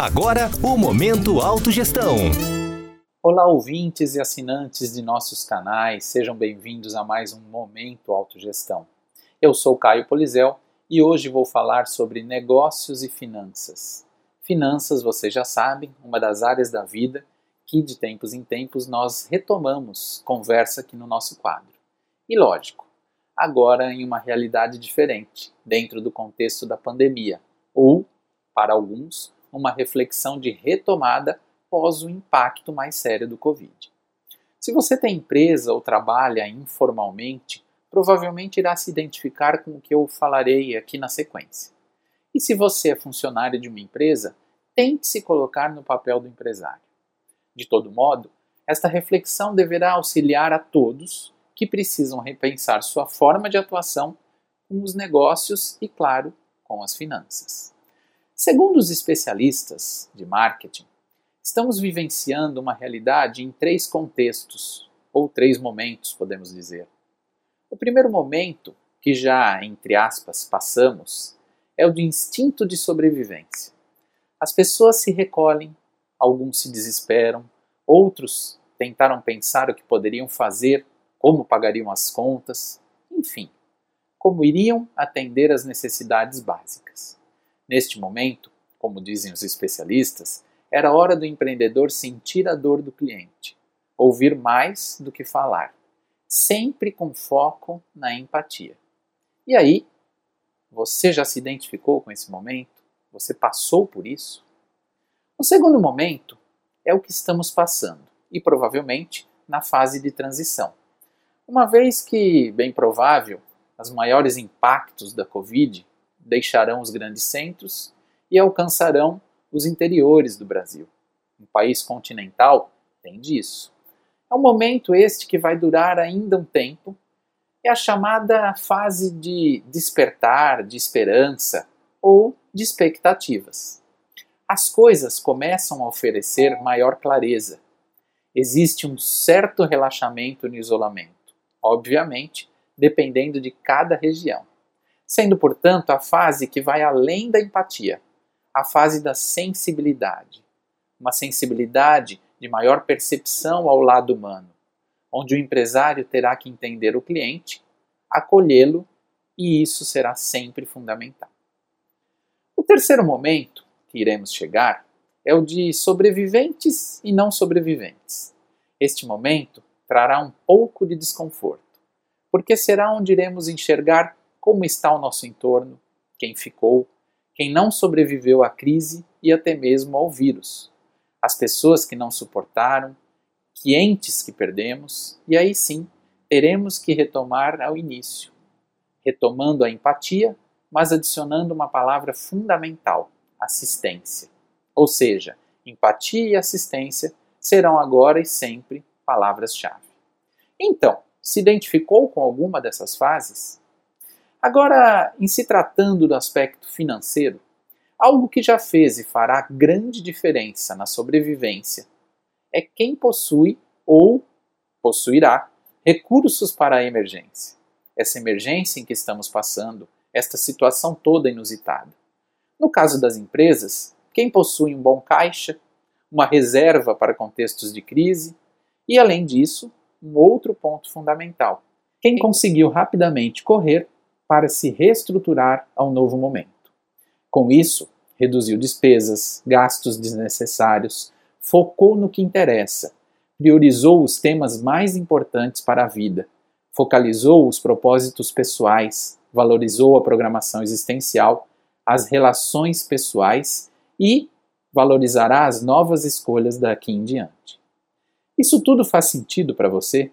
Agora, o Momento Autogestão. Olá, ouvintes e assinantes de nossos canais, sejam bem-vindos a mais um Momento Autogestão. Eu sou Caio Polizel e hoje vou falar sobre negócios e finanças. Finanças, vocês já sabem, uma das áreas da vida que de tempos em tempos nós retomamos conversa aqui no nosso quadro. E lógico, agora em uma realidade diferente, dentro do contexto da pandemia, ou, para alguns, uma reflexão de retomada após o impacto mais sério do Covid. Se você tem empresa ou trabalha informalmente, provavelmente irá se identificar com o que eu falarei aqui na sequência. E se você é funcionário de uma empresa, tente se colocar no papel do empresário. De todo modo, esta reflexão deverá auxiliar a todos que precisam repensar sua forma de atuação com os negócios e, claro, com as finanças. Segundo os especialistas de marketing, estamos vivenciando uma realidade em três contextos, ou três momentos, podemos dizer. O primeiro momento, que já, entre aspas, passamos, é o do instinto de sobrevivência. As pessoas se recolhem, alguns se desesperam, outros tentaram pensar o que poderiam fazer, como pagariam as contas, enfim, como iriam atender às necessidades básicas. Neste momento, como dizem os especialistas, era hora do empreendedor sentir a dor do cliente, ouvir mais do que falar, sempre com foco na empatia. E aí, você já se identificou com esse momento? Você passou por isso? O segundo momento é o que estamos passando, e provavelmente na fase de transição. Uma vez que, bem provável, os maiores impactos da Covid deixarão os grandes centros e alcançarão os interiores do Brasil. Um país continental tem disso. É um momento este que vai durar ainda um tempo. É a chamada fase de despertar, de esperança ou de expectativas. As coisas começam a oferecer maior clareza. Existe um certo relaxamento no isolamento, obviamente, dependendo de cada região sendo, portanto, a fase que vai além da empatia, a fase da sensibilidade. Uma sensibilidade de maior percepção ao lado humano, onde o empresário terá que entender o cliente, acolhê-lo e isso será sempre fundamental. O terceiro momento que iremos chegar é o de sobreviventes e não sobreviventes. Este momento trará um pouco de desconforto, porque será onde iremos enxergar como está o nosso entorno, quem ficou, quem não sobreviveu à crise e até mesmo ao vírus, as pessoas que não suportaram, que entes que perdemos, e aí sim teremos que retomar ao início, retomando a empatia, mas adicionando uma palavra fundamental: assistência. Ou seja, empatia e assistência serão agora e sempre palavras-chave. Então, se identificou com alguma dessas fases? Agora, em se tratando do aspecto financeiro, algo que já fez e fará grande diferença na sobrevivência é quem possui ou possuirá recursos para a emergência. Essa emergência em que estamos passando, esta situação toda inusitada. No caso das empresas, quem possui um bom caixa, uma reserva para contextos de crise e, além disso, um outro ponto fundamental: quem conseguiu rapidamente correr para se reestruturar ao novo momento. Com isso, reduziu despesas, gastos desnecessários, focou no que interessa, priorizou os temas mais importantes para a vida, focalizou os propósitos pessoais, valorizou a programação existencial, as relações pessoais e valorizará as novas escolhas daqui em diante. Isso tudo faz sentido para você?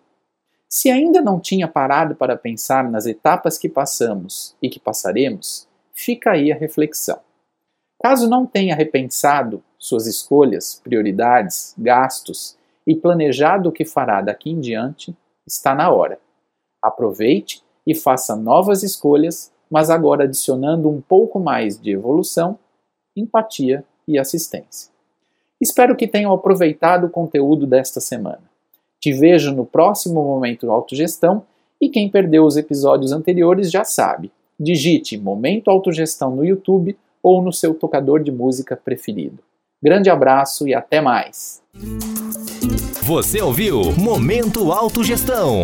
Se ainda não tinha parado para pensar nas etapas que passamos e que passaremos, fica aí a reflexão. Caso não tenha repensado suas escolhas, prioridades, gastos e planejado o que fará daqui em diante, está na hora. Aproveite e faça novas escolhas, mas agora adicionando um pouco mais de evolução, empatia e assistência. Espero que tenham aproveitado o conteúdo desta semana. Te vejo no próximo Momento Autogestão e quem perdeu os episódios anteriores já sabe. Digite Momento Autogestão no YouTube ou no seu tocador de música preferido. Grande abraço e até mais. Você ouviu Momento Autogestão.